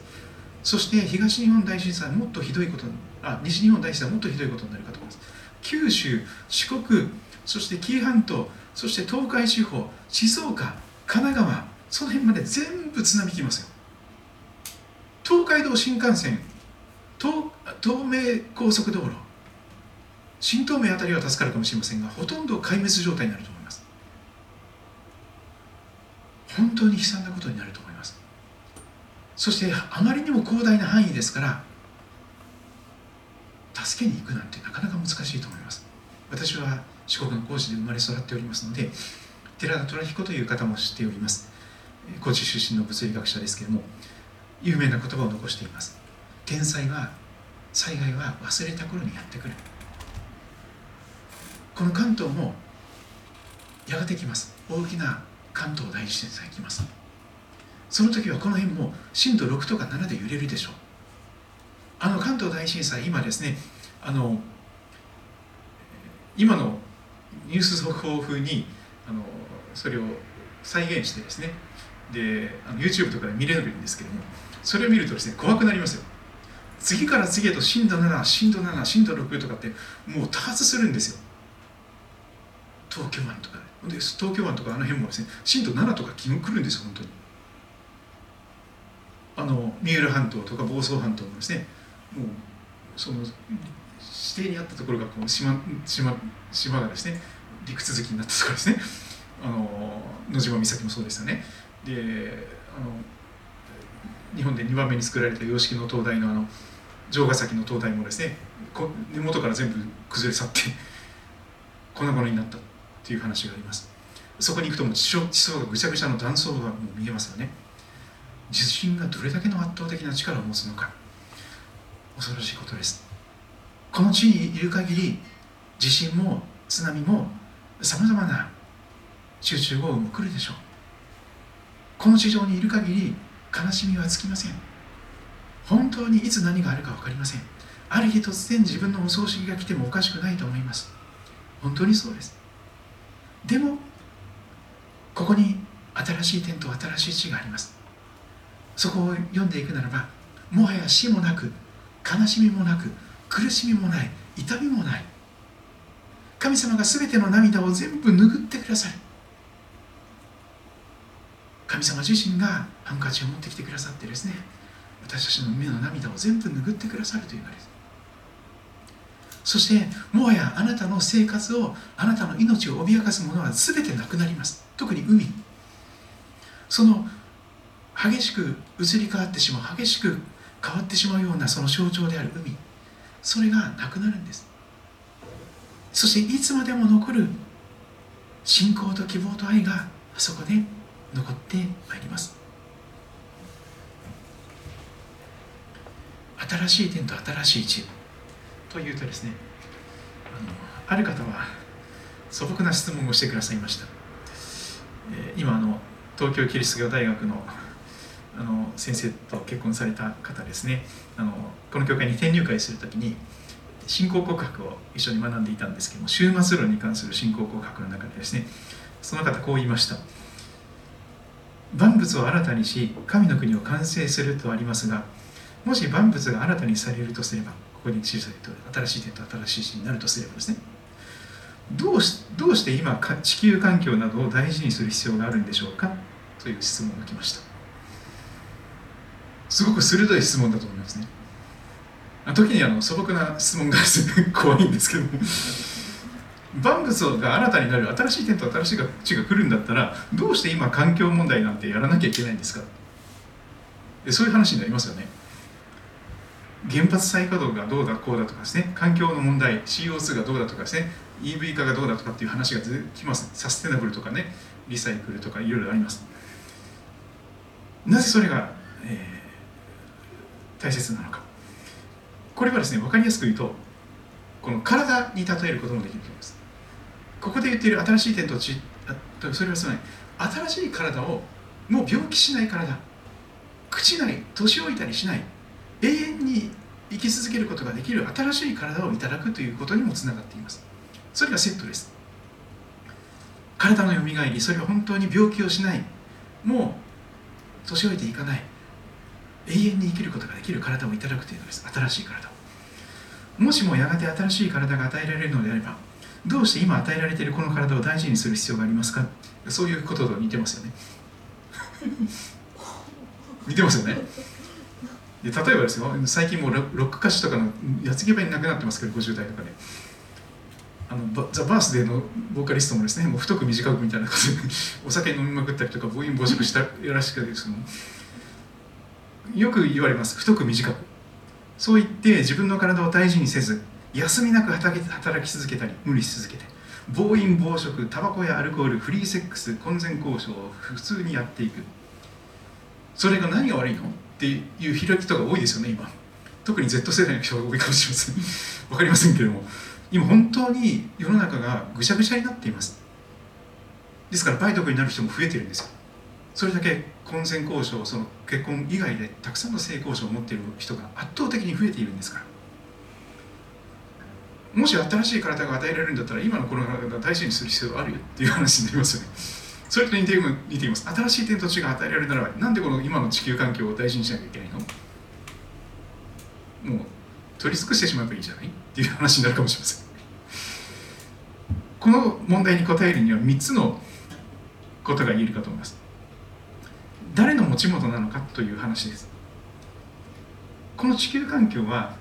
そして東日本大震災もっとひどいことあ西日本大震災もっとひどいことになるかと思います。九州四国そして紀伊半島そして東海地方静岡神奈川その辺まで全部津波来ますよ。東海道新幹線東東名高速道路新東名あたりは助かるかもしれませんがほとんど壊滅状態になると思います。本当に悲惨なことになるとそしてあまりにも広大な範囲ですから助けに行くなんてなかなか難しいと思います。私は四国の高知で生まれ育っておりますので寺田虎彦という方も知っております。高知出身の物理学者ですけれども有名な言葉を残しています。天災は災害は忘れた頃にやってくる。この関東もやがて来ます。大きな関東大震災来ます。その時はこの辺も震度6とか7で揺れるでしょう。あの関東大震災今ですねあの今のニュース速報風にあのそれを再現してですねであの YouTube とかで見れるんですけどもそれを見るとですね怖くなりますよ。次から次へと震度7震度7震度6とかってもう多発するんですよ。東京湾とかで東京湾とかあの辺もですね震度7とか来るんですよ本当に。あの三浦半島とか房総半島もですねもうその指定にあったところがこう島島島がですね陸続きになったところですね。あの野島岬もそうですよね。であの日本で2番目に作られた洋式の灯台のあの城ヶ崎の灯台もですね根元から全部崩れ去って粉々になったっていう話があります。そこに行くともう地層がぐちゃぐちゃの断層がもう見えますよね。地震がどれだけの圧倒的な力を持つのか。恐ろしいことです。この地にいる限り地震も津波もさまざまな集中豪雨も来るでしょう。この地上にいる限り悲しみはつきません。本当にいつ何があるか分かりません。ある日突然自分のお葬式が来てもおかしくないと思います。本当にそうです。でもここに新しい天と新しい地があります。そこを読んでいくならばもはや死もなく悲しみもなく苦しみもない痛みもない。神様が全ての涙を全部拭ってくださる。神様自身がハンカチを持ってきてくださってですね私たちの目の涙を全部拭ってくださるというのです。そしてもはやあなたの生活をあなたの命を脅かすものは全てなくなります。特に海。その激しく移り変わってしまう激しく変わってしまうようなその象徴である海。それがなくなるんです。そしていつまでも残る信仰と希望と愛があそこで残ってまいります。新しい点と新しい地。というとですねあのある方は素朴な質問をしてくださいました、えー、今あの東京キリスト教大学のあの先生と結婚された方ですね。あのこの教会に転入会する時に信仰告白を一緒に学んでいたんですけども終末論に関する信仰告白の中でですねその方こう言いました万物を新たにし神の国を完成するとありますがもし万物が新たにされるとすればここに記されて新しい点と新しい死になるとすればですね。どうしどうして今地球環境などを大事にする必要があるんでしょうか？という質問が来ました。すごく鋭い質問だと思いますね。時にあの素朴な質問が [LAUGHS] 怖いんですけど。万物が新たになる新しい点と新しい地が来るんだったらどうして今環境問題なんてやらなきゃいけないんですか？そういう話になりますよね。原発再稼働がどうだこうだとかですね。環境の問題 CO2 がどうだとかですね。EV 化がどうだとかっていう話がきます。サステナブルとかねリサイクルとかいろいろあります。なぜそれが、えー、大切なのか。これはですね分かりやすく言うとこの体に例えることもできると思います。ここで言っている新しい点とちそれはつまり新しい体をもう病気しない体。朽ちない年老いたりしない。永遠に生き続けることができる新しい体をいただくということにもつながっています。それがセットです。体のよみがえりそれは本当に病気をしない。もう年老いていかない。永遠に生きることができる体をいただくというのです。新しい体を。もしもやがて新しい体が与えられるのであればどうして今与えられているこの体を大事にする必要がありますか？そういうことと似てますよね。[LAUGHS] 似てますよね。で例えばですよ最近もうロック歌手とかのやつぎ場になくなってますけど50代とかで、あのザ・バースデーのボーカリストもですねもう太く短くみたいなことでお酒飲みまくったりとか母音暴食したらしくてですけどよく言われます。太く短く。そう言って自分の体を大事にせず休みなく働き続けたり無理し続けて暴飲暴食タバコやアルコールフリーセックス婚前交渉を普通にやっていく。それが何が悪いの？っていう開きとか多いですよね今。特に Z 世代の人が多いかもしれません。[LAUGHS] 分かりませんけれども。今本当に世の中がぐちゃぐちゃになっています。ですから梅毒になる人も増えてるんですよ。それだけ婚前交渉その結婚以外でたくさんの性交渉を持っている人が圧倒的に増えているんですから。もし新しい体が与えられるんだったら今のこの体を大事にする必要があるよっていう話になりますよね。それと似て似ています。新しい天と地が与えられるならばなんでこの今の地球環境を大事にしなきゃいけないの？もう取り尽くしてしまえばいいじゃない？っていう話になるかもしれません。この問題に答えるには3つのことが言えるかと思います。誰の持ち物なのかという話です。この地球環境は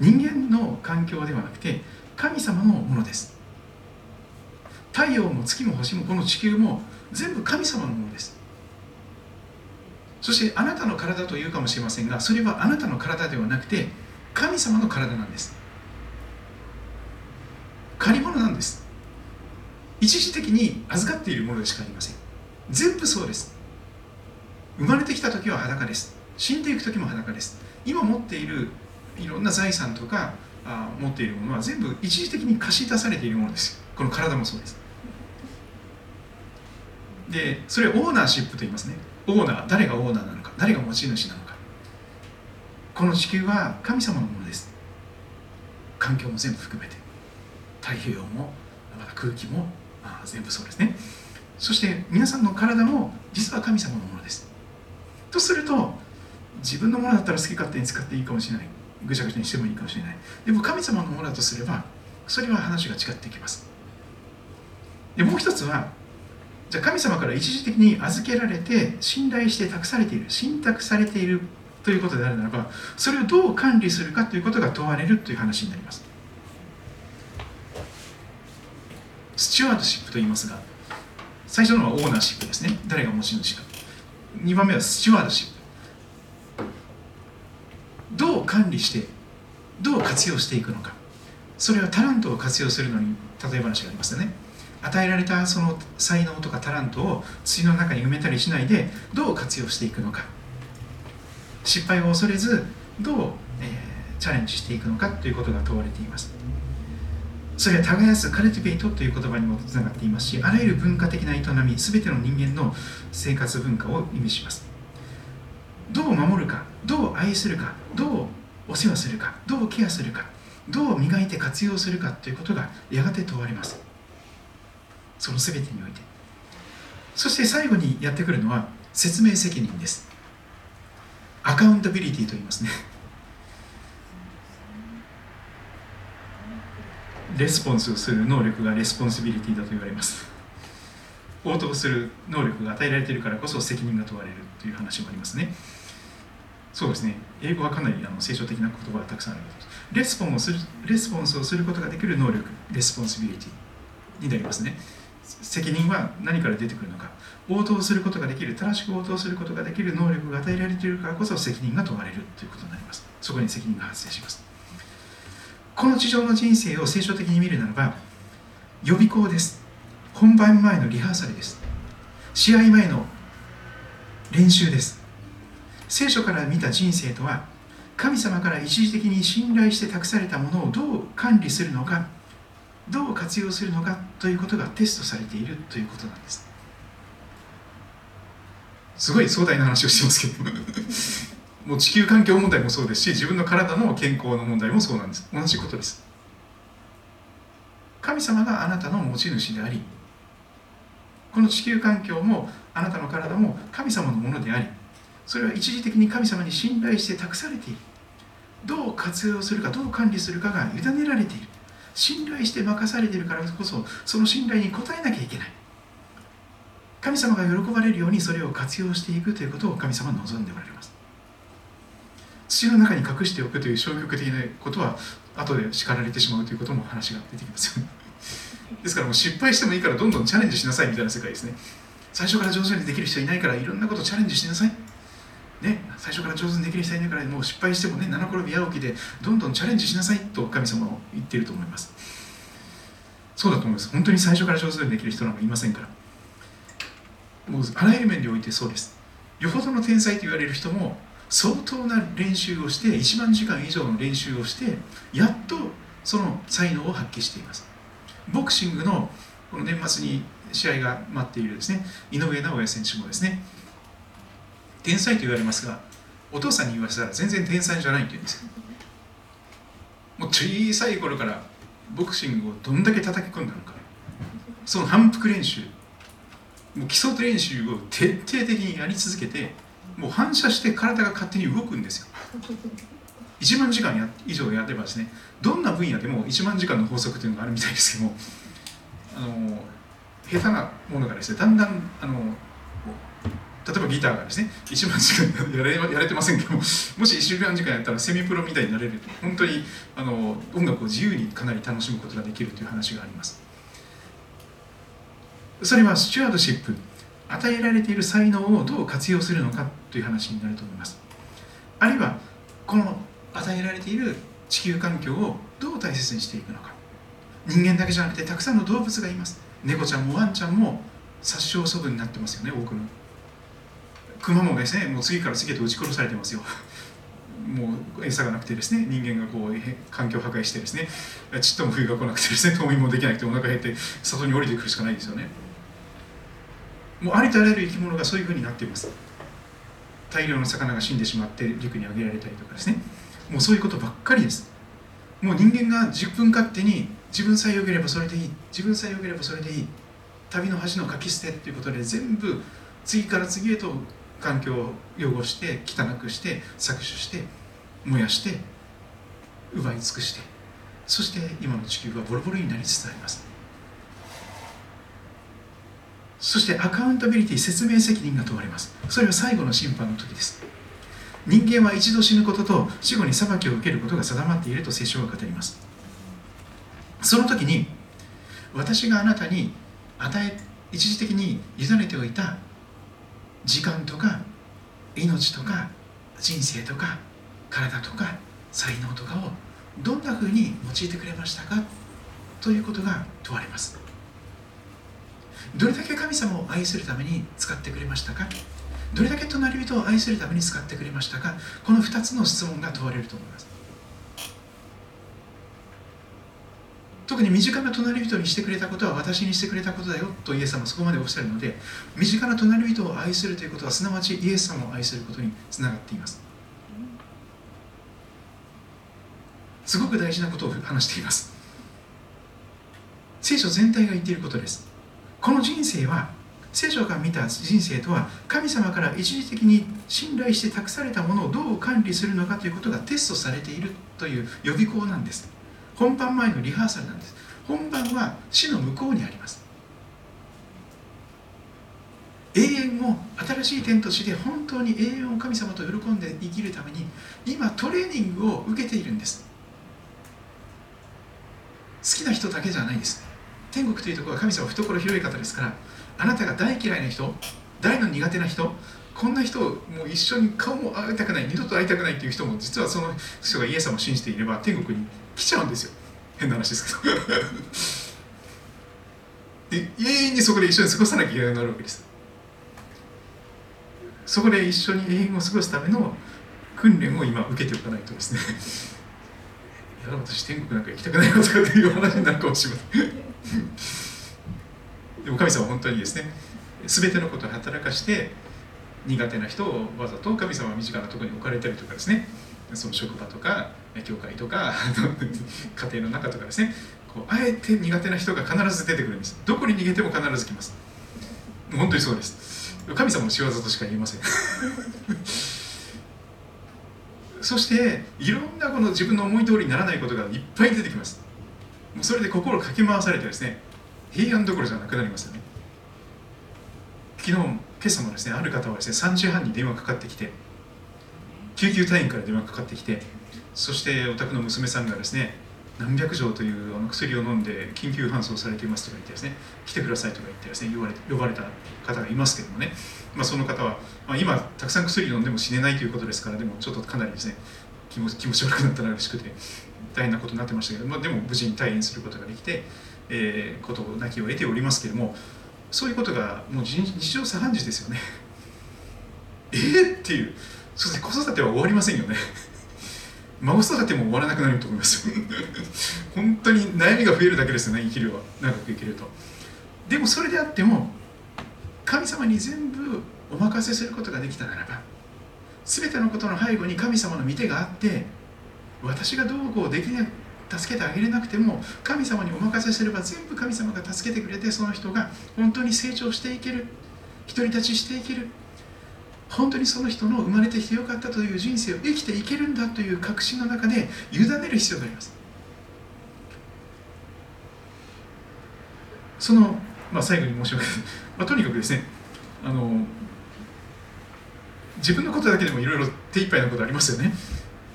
人間の環境ではなくて神様のものです。太陽も月も星もこの地球も全部神様のものです。そしてあなたの体というかもしれませんがそれはあなたの体ではなくて神様の体なんです。借り物なんです。一時的に預かっているものでしかありません。全部そうです。生まれてきた時は裸です。死んでいく時も裸です。今持っているいろんな財産とかあ持っているものは全部一時的に貸し出されているものです。この体もそうです。でそれをオーナーシップと言いますね。オーナー誰がオーナーなのか誰が持ち主なのか。この地球は神様のものです。環境も全部含めて。太平洋もまた空気もあ全部そうですね。そして皆さんの体も実は神様のものです。とすると自分のものだったら好き勝手に使っていいかもしれない。ぐちゃぐちゃにしてもいいかもしれない。でも神様のものだとすればそれは話が違ってきます。でもう一つはじゃあ神様から一時的に預けられて信頼して託されている信託されているということであるならばそれをどう管理するかということが問われるという話になります。スチュワードシップと言いますが最初のはオーナーシップですね。誰が持ち主か。2番目はスチュワードシップどう管理してどう活用していくのか。それはタラントを活用するのに例え話がありますよね。与えられたその才能とかタラントを土の中に埋めたりしないでどう活用していくのか。失敗を恐れずどう、えー、チャレンジしていくのかということが問われています。それは耕すカルティベイトという言葉にもつながっていますしあらゆる文化的な営み全ての人間の生活文化を意味します。どう守るかどう愛するかどうお世話するかどうケアするかどう磨いて活用するかということがやがて問われます。その全てにおいて。そして最後にやってくるのは説明責任です。アカウンタビリティと言いますね。レスポンスをする能力が responsibility だと言われます。応答する能力が与えられているからこそ責任が問われるという話もありますね。そうですね。英語はかなりあの聖書的な言葉がたくさんあるレスポンをするレスポンスをすることができる能力 responsibility になりますね。責任は何から出てくるのか。応答することができる正しく応答することができる能力が与えられているからこそ責任が問われるということになります。そこに責任が発生します。この地上の人生を聖書的に見るならば予備校です。本番前のリハーサルです。試合前の練習です。聖書から見た人生とは神様から一時的に信頼して託されたものをどう管理するのかどう活用するのかということがテストされているということなんです。すごい壮大な話をしてますけど。もう地球環境問題もそうですし自分の体の健康の問題もそうなんです。同じことです。神様があなたの持ち主でありこの地球環境もあなたの体も神様のものでありそれは一時的に神様に信頼して託されている。どう活用するかどう管理するかが委ねられている。信頼して任されているからこそその信頼に応えなきゃいけない。神様が喜ばれるようにそれを活用していくということを神様は望んでおられます。土の中に隠しておくという消極的なことは後で叱られてしまうということも話が出てきますよね。[LAUGHS] ですからもう失敗してもいいからどんどんチャレンジしなさいみたいな世界ですね。最初から上手にできる人いないからいろんなことチャレンジしなさい。ね、最初から上手にできる人いないからもう失敗してもね七転び八起きでどんどんチャレンジしなさいと神様は言っていると思います。そうだと思います。本当に最初から上手にできる人なんかいませんから。もうあらゆる面においてそうです。よほどの天才と言われる人も相当な練習をして1万時間以上の練習をしてやっとその才能を発揮しています。ボクシングのこの年末に試合が待っているですね井上尚弥選手もですね天才と言われますがお父さんに言わせたら全然天才じゃないって言うんです。もう小さい頃からボクシングをどんだけ叩き込んだのか。その反復練習もう基礎練習を徹底的にやり続けてもう反射して体が勝手に動くんですよ。[LAUGHS] 1万時間や以上やればですねどんな分野でも1万時間の法則というのがあるみたいですけどもあの下手なものがですねだんだんあの例えばギターがですね1万時間やれやれてませんけどももし1万時間やったらセミプロみたいになれる本当にあの音楽を自由にかなり楽しむことができるという話があります。それはスチュワードシップ与えられている才能をどう活用するのかという話になると思います。あるいはこの与えられている地球環境をどう大切にしていくのか。人間だけじゃなくてたくさんの動物がいます。猫ちゃんもワンちゃんも殺傷処分になってますよね多くの。熊もですねもう次から次へと撃ち殺されてますよ。もう餌がなくてですね人間がこう環境破壊してですねちっとも冬が来なくてですね冬眠もできなくてお腹減って里に降りてくるしかないですよね。もうありとあらゆる生き物がそういうふうになっています。大量の魚が死んでしまって陸に上げられたりとかですね。もうそういうことばっかりです。もう人間が自分勝手に自分さえよければそれでいい。自分さえよければそれでいい。旅の恥の書き捨てっていうことで全部次から次へと環境を汚して汚くして搾取して燃やして奪い尽くしてそして今の地球はボロボロになりつつあります。そしてアカウンタビリティ説明責任が問われます。それは最後の審判の時です。人間は一度死ぬことと死後に裁きを受けることが定まっていると聖書は語ります。その時に私があなたに与え一時的に委ねておいた時間とか命とか人生とか体とか才能とかをどんなふうに用いてくれましたかということが問われます。どれだけ神様を愛するために使ってくれましたか？どれだけ隣人を愛するために使ってくれましたか？この2つの質問が問われると思います。特に身近な隣人にしてくれたことは私にしてくれたことだよとイエス様はそこまでおっしゃるので身近な隣人を愛するということはすなわちイエス様を愛することにつながっています。すごく大事なことを話しています。聖書全体が言っていることです。この人生は聖書が見た人生とは神様から一時的に信頼して託されたものをどう管理するのかということがテストされているという予備校なんです。本番前のリハーサルなんです。本番は死の向こうにあります。永遠を新しい天と地で本当に永遠を神様と喜んで生きるために今トレーニングを受けているんです。好きな人だけじゃないです。天国というところは神様懐広い方ですからあなたが大嫌いな人大の苦手な人こんな人もう一緒に顔も会いたくない二度と会いたくないっていう人も実はその人がイエス様を信じていれば天国に来ちゃうんですよ。[LAUGHS] 変な話ですけど。[LAUGHS] で永遠にそこで一緒に過ごさなきゃいけなくなるわけです。そこで一緒に永遠を過ごすための訓練を今受けておかないとですね。[LAUGHS] いや私天国なんか行きたくないよとかっていう話になるかもしれません。[LAUGHS] でも神様は本当にですね全てのことを働かして苦手な人をわざと神様は身近なところに置かれたりとかですねその職場とか教会とか [LAUGHS] 家庭の中とかですねこうあえて苦手な人が必ず出てくるんです。どこに逃げても必ず来ます。本当にそうです。神様の仕業としか言えません。[LAUGHS] そしていろんなこの自分の思い通りにならないことがいっぱい出てきます。それで心かき回されてですね平安どころじゃなくなりますよね。昨日今朝もですねある方はですね3時半に電話かかってきて救急隊員から電話かかってきてそしてお宅の娘さんがですね何百錠というあの薬を飲んで緊急搬送されていますとか言ってですね来てくださいとか言ってですね呼ばれ呼ばれた方がいますけどもね、まあ、その方は、まあ、今たくさん薬飲んでも死ねないということですからでもちょっとかなりですね気持気持ち悪くなったらしくて。大変なことになってましたけど、まあ、でも無事に退院することができて、えー、ことを泣きを得ておりますけれどもそういうことがもう日常茶飯事ですよね。[LAUGHS] えー、っていう。そして子育ては終わりませんよね。[LAUGHS] 孫育ても終わらなくなると思います。[LAUGHS] 本当に悩みが増えるだけですよね生きるは。長く生きると。でもそれであっても神様に全部お任せすることができたならば全てのことの背後に神様の御手があって私がどうこうできない助けてあげれなくても神様にお任せすれば全部神様が助けてくれてその人が本当に成長していける独り立ちしていける本当にその人の生まれてきてよかったという人生を生きていけるんだという確信の中で委ねる必要があります。その、まあ、最後に申し訳ない、まあ、とにかくですねあの自分のことだけでもいろいろ手一杯のことありますよね。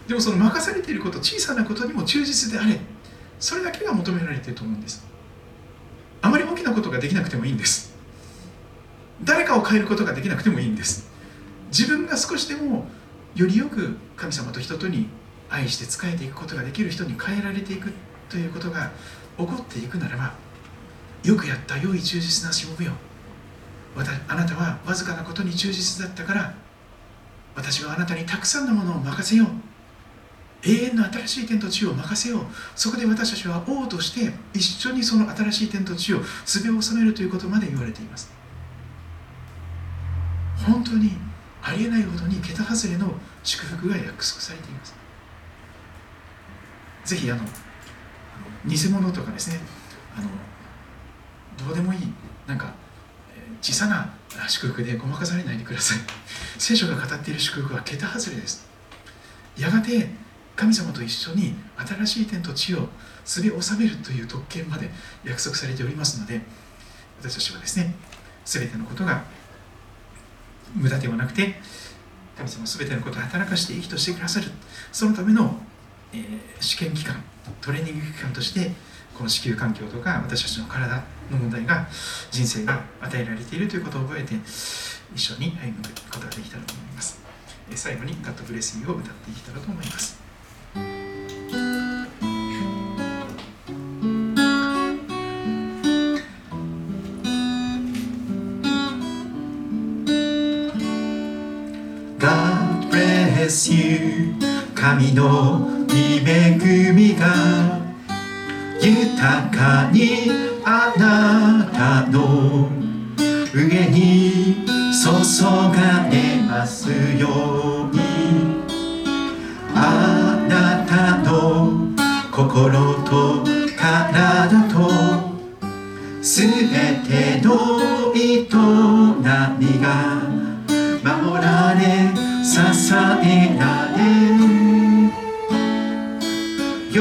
でもその任されていること小さなことにも忠実であれそれだけが求められていると思うんです。あまり大きなことができなくてもいいんです。誰かを変えることができなくてもいいんです。自分が少しでもよりよく神様と人とに愛して仕えていくことができる人に変えられていくということが起こっていくならばよくやった良い忠実なしもべよ。あなたはわずかなことに忠実だったから私はあなたにたくさんのものを任せよう。永遠の新しい天と地を任せよう。そこで私たちは王として一緒にその新しい天と地をすべを収めるということまで言われています。本当にありえないほどに桁外れの祝福が約束されています。ぜひあの偽物とかですねあのどうでもいいなんか小さな祝福でごまかされないでください。聖書が語っている祝福は桁外れです。やがて神様と一緒に新しい天と地をすべ収めるという特権まで約束されておりますので私たちはですね全てのことが無駄ではなくて神様全てのことを働かして生きとしてくださる。そのための、えー、試験期間トレーニング期間としてこの子宮環境とか私たちの体の問題が人生が与えられているということを覚えて一緒に歩むことができたらと思います。最後に「ガッドブレスユー」を歌っていけたらと思います。神の恵みが豊かにあなたの上に注がれますように。あなたの心と体とすべての営みが守られ支えられ喜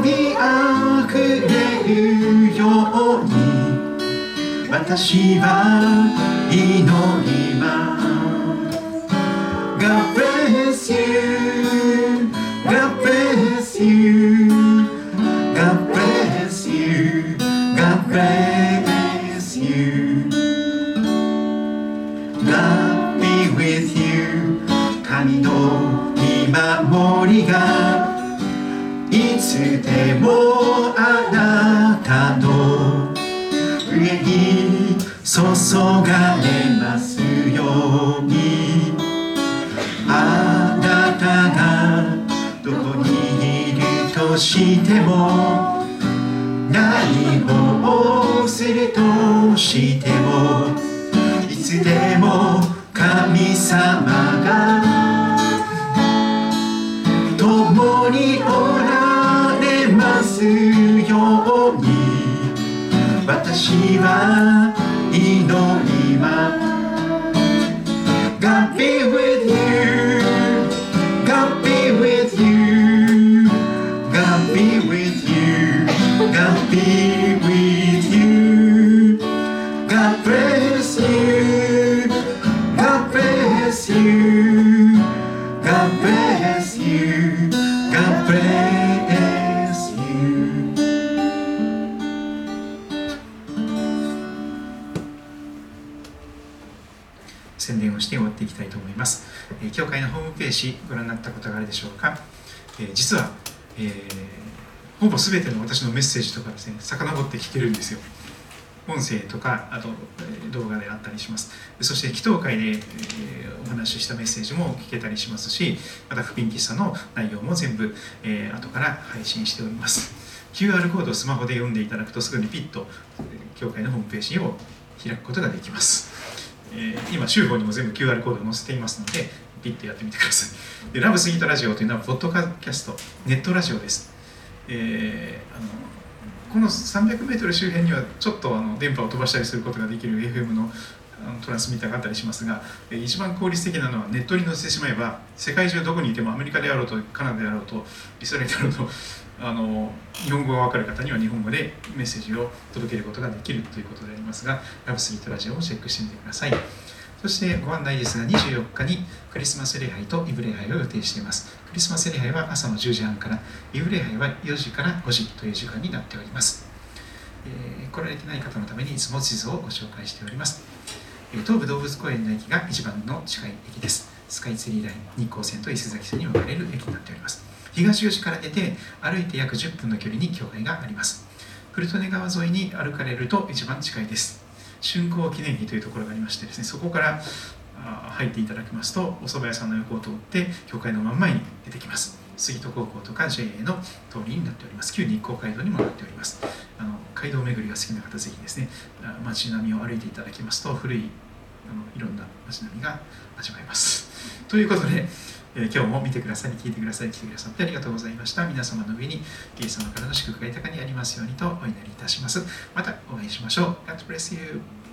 びあふれるように私は祈ります。God bless you. God bless you 神の見守りがいつでもあなたの上に注がれますようにあなたがどこにいるとしても何をするとしてもいつでも神様が共におられますように。私は祈ります。God be with you. 宣伝をして終わっていきたいと思います、えー教会のホームページご覧になったことがあるでしょうか、えー実は、えーほぼ全ての私のメッセージとかですね遡って聞けるんですよ。音声とかあとえー動画であったりします。そして祈祷会で、えーお話ししたメッセージも聞けたりしますしまた福音喫茶の内容も全部、えー後から配信しております。QR コードをスマホで読んでいただくとすぐにピッとえ教会のホームページを開くことができます。えー今、週報にも全部 QR コードを載せていますので、ピッとやってみてください。でラブスイートラジオというのは、ポッドキャスト、ネットラジオです。えーあのこの300メートル周辺にはちょっとあの電波を飛ばしたりすることができる FM のトランスミッターがあったりしますが一番効率的なのはネットに載せてしまえば世界中どこにいてもアメリカであろうとカナダであろうとイスラエルであろうとあの日本語が分かる方には日本語でメッセージを届けることができるということでありますがラブスリートラジオをチェックしてみてください。そしてご案内ですが24日にクリスマス礼拝とイブ礼拝を予定しています。クリスマス礼拝は朝の10時半からイブ礼拝は4時から5時という時間になっております。えー、来られてない方のためにいつも地図をご紹介しております、え、東武動物公園の駅が一番の近い駅です。スカイツリーライン日光線と伊勢崎線に分かれる駅になっております。東吉から出て歩いて約10分の距離に教会があります。古利根川沿いに歩かれると一番近いです。竣工記念碑というところがありましてですねそこから入っていただきますとお蕎麦屋さんの横を通って教会の真ん前に出てきます。杉戸高校とか JA の通りになっております。旧日光街道にもなっております。あの街道巡りが好きな方ぜひですね街並みを歩いていただきますと古いあのいろんな街並みが味わえます。ということで、え、今日も見てくださり聞いてくださり来てくださってありがとうございました。皆様の上にイエス様からの祝福が豊かにありますようにとお祈りいたします。またお会いしましょう。God bless you.